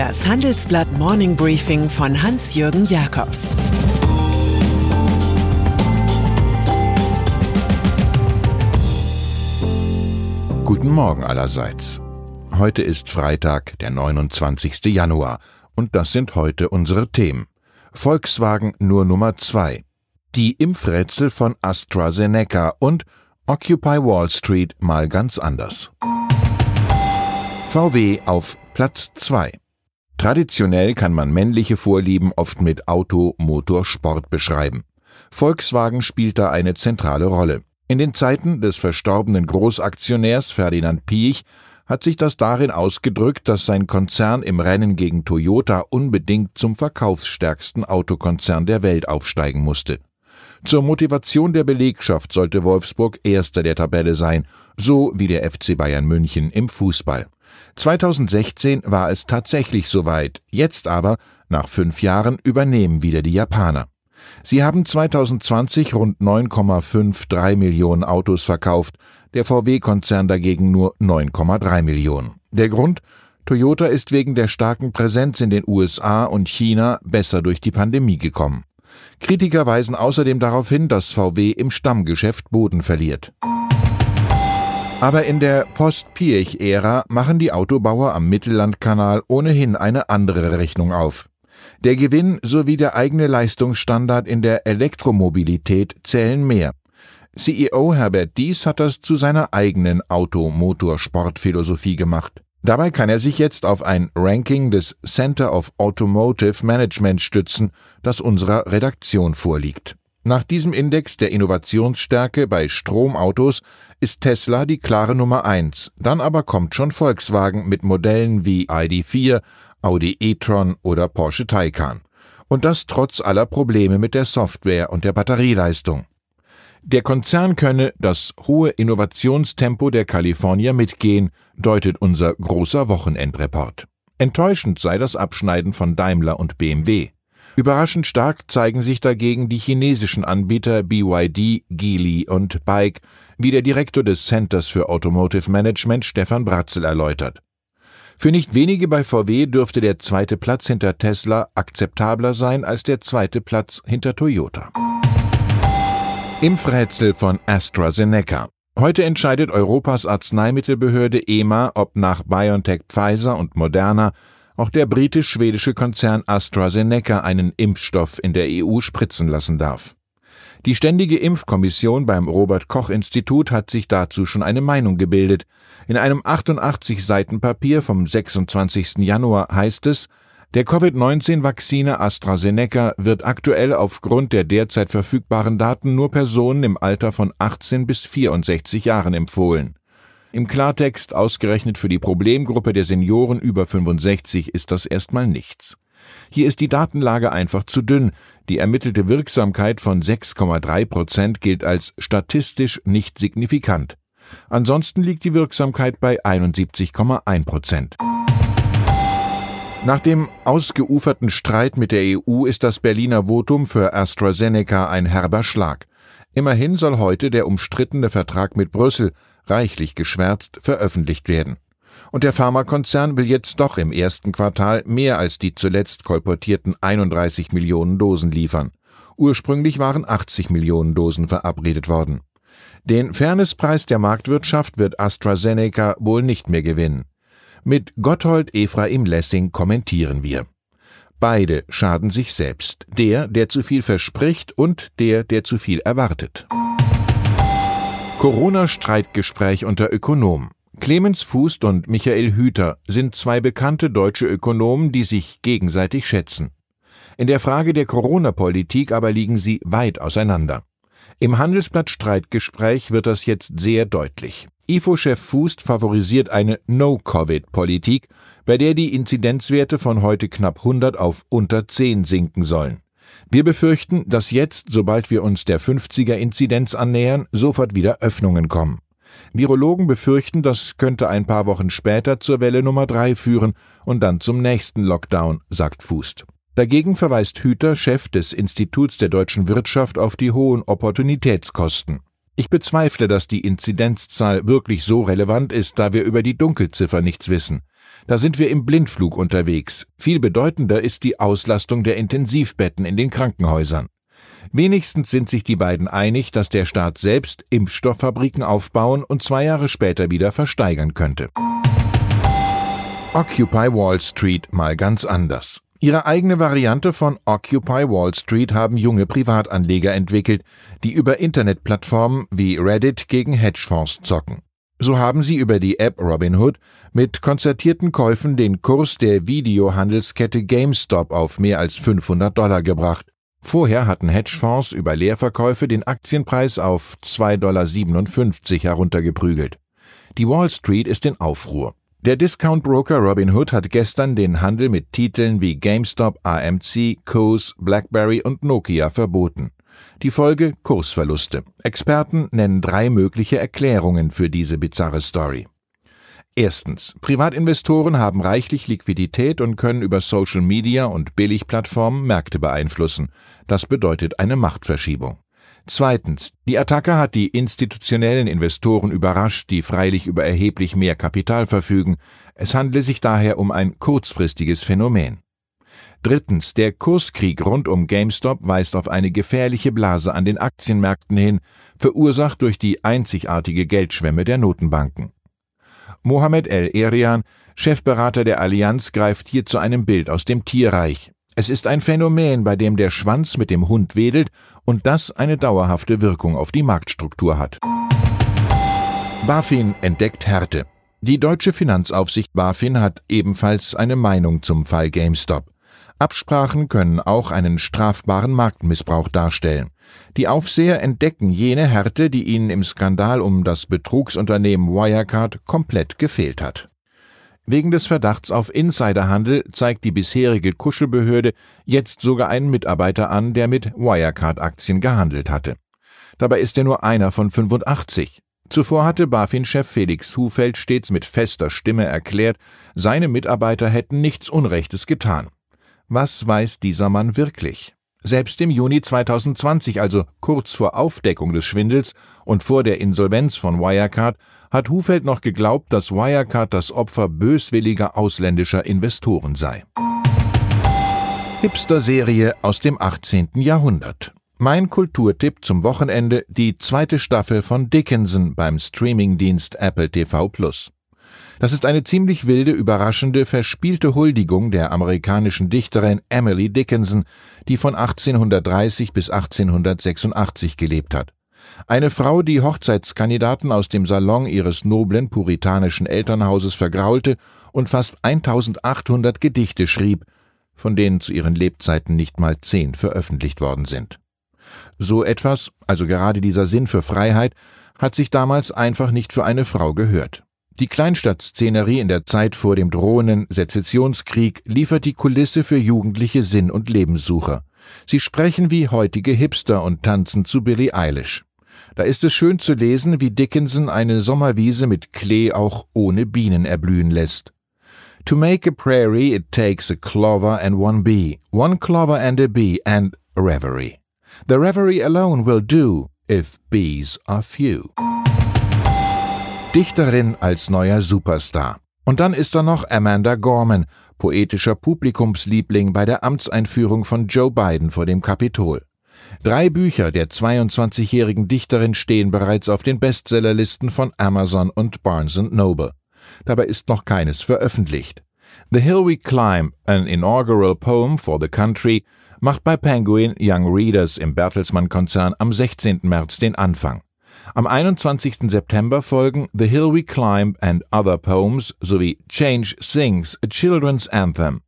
Das Handelsblatt Morning Briefing von Hans-Jürgen Jakobs Guten Morgen allerseits. Heute ist Freitag, der 29. Januar, und das sind heute unsere Themen. Volkswagen nur Nummer 2, die Impfrätsel von AstraZeneca und Occupy Wall Street mal ganz anders. VW auf Platz 2. Traditionell kann man männliche Vorlieben oft mit Auto, Motor, Sport beschreiben. Volkswagen spielt da eine zentrale Rolle. In den Zeiten des verstorbenen Großaktionärs Ferdinand Piech hat sich das darin ausgedrückt, dass sein Konzern im Rennen gegen Toyota unbedingt zum verkaufsstärksten Autokonzern der Welt aufsteigen musste. Zur Motivation der Belegschaft sollte Wolfsburg Erster der Tabelle sein, so wie der FC Bayern München im Fußball. 2016 war es tatsächlich soweit, jetzt aber, nach fünf Jahren, übernehmen wieder die Japaner. Sie haben 2020 rund 9,53 Millionen Autos verkauft, der VW-Konzern dagegen nur 9,3 Millionen. Der Grund? Toyota ist wegen der starken Präsenz in den USA und China besser durch die Pandemie gekommen. Kritiker weisen außerdem darauf hin, dass VW im Stammgeschäft Boden verliert. Aber in der Post-Piech-Ära machen die Autobauer am Mittellandkanal ohnehin eine andere Rechnung auf. Der Gewinn sowie der eigene Leistungsstandard in der Elektromobilität zählen mehr. CEO Herbert Dies hat das zu seiner eigenen Auto-Motor-Sportphilosophie gemacht. Dabei kann er sich jetzt auf ein Ranking des Center of Automotive Management stützen, das unserer Redaktion vorliegt. Nach diesem Index der Innovationsstärke bei Stromautos ist Tesla die klare Nummer eins. Dann aber kommt schon Volkswagen mit Modellen wie ID4, Audi e-tron oder Porsche Taycan. Und das trotz aller Probleme mit der Software und der Batterieleistung. Der Konzern könne das hohe Innovationstempo der Kalifornier mitgehen, deutet unser großer Wochenendreport. Enttäuschend sei das Abschneiden von Daimler und BMW. Überraschend stark zeigen sich dagegen die chinesischen Anbieter BYD, Geely und Bike, wie der Direktor des Centers für Automotive Management Stefan Bratzel erläutert. Für nicht wenige bei VW dürfte der zweite Platz hinter Tesla akzeptabler sein als der zweite Platz hinter Toyota. Impfrätsel von AstraZeneca. Heute entscheidet Europas Arzneimittelbehörde EMA, ob nach BioNTech Pfizer und Moderna auch der britisch-schwedische Konzern AstraZeneca einen Impfstoff in der EU spritzen lassen darf. Die Ständige Impfkommission beim Robert Koch Institut hat sich dazu schon eine Meinung gebildet. In einem 88 Seiten Papier vom 26. Januar heißt es, der Covid-19-Vakzine AstraZeneca wird aktuell aufgrund der derzeit verfügbaren Daten nur Personen im Alter von 18 bis 64 Jahren empfohlen. Im Klartext ausgerechnet für die Problemgruppe der Senioren über 65 ist das erstmal nichts. Hier ist die Datenlage einfach zu dünn. Die ermittelte Wirksamkeit von 6,3 Prozent gilt als statistisch nicht signifikant. Ansonsten liegt die Wirksamkeit bei 71,1 Prozent. Nach dem ausgeuferten Streit mit der EU ist das Berliner Votum für AstraZeneca ein herber Schlag. Immerhin soll heute der umstrittene Vertrag mit Brüssel, reichlich geschwärzt, veröffentlicht werden. Und der Pharmakonzern will jetzt doch im ersten Quartal mehr als die zuletzt kolportierten 31 Millionen Dosen liefern. Ursprünglich waren 80 Millionen Dosen verabredet worden. Den Fairnesspreis der Marktwirtschaft wird AstraZeneca wohl nicht mehr gewinnen. Mit Gotthold Ephraim Lessing kommentieren wir. Beide schaden sich selbst, der, der zu viel verspricht und der, der zu viel erwartet. Corona-Streitgespräch unter Ökonomen. Clemens Fußt und Michael Hüter sind zwei bekannte deutsche Ökonomen, die sich gegenseitig schätzen. In der Frage der Corona-Politik aber liegen sie weit auseinander. Im Handelsblatt Streitgespräch wird das jetzt sehr deutlich. IFO-Chef Fußt favorisiert eine No-Covid-Politik, bei der die Inzidenzwerte von heute knapp 100 auf unter 10 sinken sollen. Wir befürchten, dass jetzt, sobald wir uns der 50er-Inzidenz annähern, sofort wieder Öffnungen kommen. Virologen befürchten, das könnte ein paar Wochen später zur Welle Nummer 3 führen und dann zum nächsten Lockdown, sagt Fußt. Dagegen verweist Hüter, Chef des Instituts der deutschen Wirtschaft, auf die hohen Opportunitätskosten. Ich bezweifle, dass die Inzidenzzahl wirklich so relevant ist, da wir über die Dunkelziffer nichts wissen. Da sind wir im Blindflug unterwegs. Viel bedeutender ist die Auslastung der Intensivbetten in den Krankenhäusern. Wenigstens sind sich die beiden einig, dass der Staat selbst Impfstofffabriken aufbauen und zwei Jahre später wieder versteigern könnte. Occupy Wall Street mal ganz anders. Ihre eigene Variante von Occupy Wall Street haben junge Privatanleger entwickelt, die über Internetplattformen wie Reddit gegen Hedgefonds zocken. So haben sie über die App Robinhood mit konzertierten Käufen den Kurs der Videohandelskette GameStop auf mehr als 500 Dollar gebracht. Vorher hatten Hedgefonds über Leerverkäufe den Aktienpreis auf 2,57 Dollar heruntergeprügelt. Die Wall Street ist in Aufruhr. Der Discount-Broker Robinhood hat gestern den Handel mit Titeln wie GameStop, AMC, Coase, BlackBerry und Nokia verboten. Die Folge Kursverluste. Experten nennen drei mögliche Erklärungen für diese bizarre Story. Erstens. Privatinvestoren haben reichlich Liquidität und können über Social Media und Billigplattformen Märkte beeinflussen. Das bedeutet eine Machtverschiebung. Zweitens. Die Attacke hat die institutionellen Investoren überrascht, die freilich über erheblich mehr Kapital verfügen. Es handle sich daher um ein kurzfristiges Phänomen. Drittens. Der Kurskrieg rund um GameStop weist auf eine gefährliche Blase an den Aktienmärkten hin, verursacht durch die einzigartige Geldschwemme der Notenbanken. Mohamed El-Erian, Chefberater der Allianz, greift hier zu einem Bild aus dem Tierreich. Es ist ein Phänomen, bei dem der Schwanz mit dem Hund wedelt und das eine dauerhafte Wirkung auf die Marktstruktur hat. BaFin entdeckt Härte. Die deutsche Finanzaufsicht BaFin hat ebenfalls eine Meinung zum Fall GameStop. Absprachen können auch einen strafbaren Marktmissbrauch darstellen. Die Aufseher entdecken jene Härte, die ihnen im Skandal um das Betrugsunternehmen Wirecard komplett gefehlt hat. Wegen des Verdachts auf Insiderhandel zeigt die bisherige Kuschelbehörde jetzt sogar einen Mitarbeiter an, der mit Wirecard-Aktien gehandelt hatte. Dabei ist er nur einer von 85. Zuvor hatte BaFin-Chef Felix Hufeld stets mit fester Stimme erklärt, seine Mitarbeiter hätten nichts Unrechtes getan. Was weiß dieser Mann wirklich? Selbst im Juni 2020, also kurz vor Aufdeckung des Schwindels und vor der Insolvenz von Wirecard, hat Hufeld noch geglaubt, dass Wirecard das Opfer böswilliger ausländischer Investoren sei. Hipster-Serie aus dem 18. Jahrhundert. Mein Kulturtipp zum Wochenende die zweite Staffel von Dickinson beim Streamingdienst Apple TV Plus. Das ist eine ziemlich wilde, überraschende, verspielte Huldigung der amerikanischen Dichterin Emily Dickinson, die von 1830 bis 1886 gelebt hat. Eine Frau, die Hochzeitskandidaten aus dem Salon ihres noblen puritanischen Elternhauses vergraulte und fast 1800 Gedichte schrieb, von denen zu ihren Lebzeiten nicht mal zehn veröffentlicht worden sind. So etwas, also gerade dieser Sinn für Freiheit, hat sich damals einfach nicht für eine Frau gehört. Die Kleinstadtszenerie in der Zeit vor dem drohenden Sezessionskrieg liefert die Kulisse für jugendliche Sinn- und Lebenssucher. Sie sprechen wie heutige Hipster und tanzen zu Billie Eilish. Da ist es schön zu lesen, wie Dickinson eine Sommerwiese mit Klee auch ohne Bienen erblühen lässt. To make a prairie it takes a clover and one bee, one clover and a bee and a reverie. The reverie alone will do if bees are few. Dichterin als neuer Superstar. Und dann ist da noch Amanda Gorman, poetischer Publikumsliebling bei der Amtseinführung von Joe Biden vor dem Kapitol. Drei Bücher der 22-jährigen Dichterin stehen bereits auf den Bestsellerlisten von Amazon und Barnes Noble. Dabei ist noch keines veröffentlicht. The Hill We Climb, an inaugural poem for the country, macht bei Penguin Young Readers im Bertelsmann-Konzern am 16. März den Anfang. Am 21. September folgen The Hill We Climb and Other Poems sowie Change Sings, a Children's Anthem.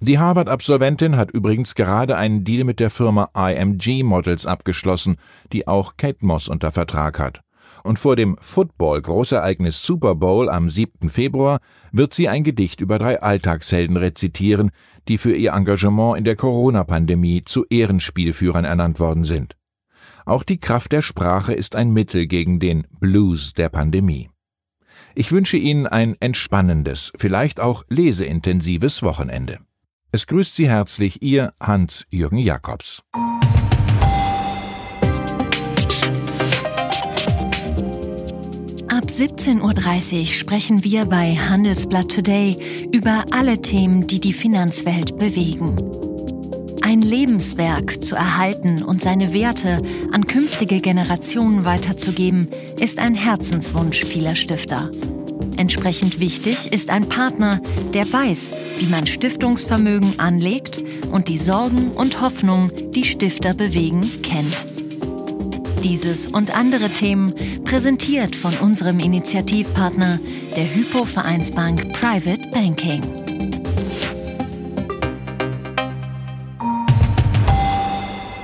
Die Harvard-Absolventin hat übrigens gerade einen Deal mit der Firma IMG Models abgeschlossen, die auch Kate Moss unter Vertrag hat. Und vor dem Football-Großereignis Super Bowl am 7. Februar wird sie ein Gedicht über drei Alltagshelden rezitieren, die für ihr Engagement in der Corona-Pandemie zu Ehrenspielführern ernannt worden sind. Auch die Kraft der Sprache ist ein Mittel gegen den Blues der Pandemie. Ich wünsche Ihnen ein entspannendes, vielleicht auch leseintensives Wochenende. Es grüßt Sie herzlich Ihr Hans-Jürgen Jakobs. 17.30 Uhr sprechen wir bei Handelsblatt Today über alle Themen, die die Finanzwelt bewegen. Ein Lebenswerk zu erhalten und seine Werte an künftige Generationen weiterzugeben, ist ein Herzenswunsch vieler Stifter. Entsprechend wichtig ist ein Partner, der weiß, wie man Stiftungsvermögen anlegt und die Sorgen und Hoffnungen, die Stifter bewegen, kennt. Dieses und andere Themen präsentiert von unserem Initiativpartner, der Hypo Vereinsbank Private Banking.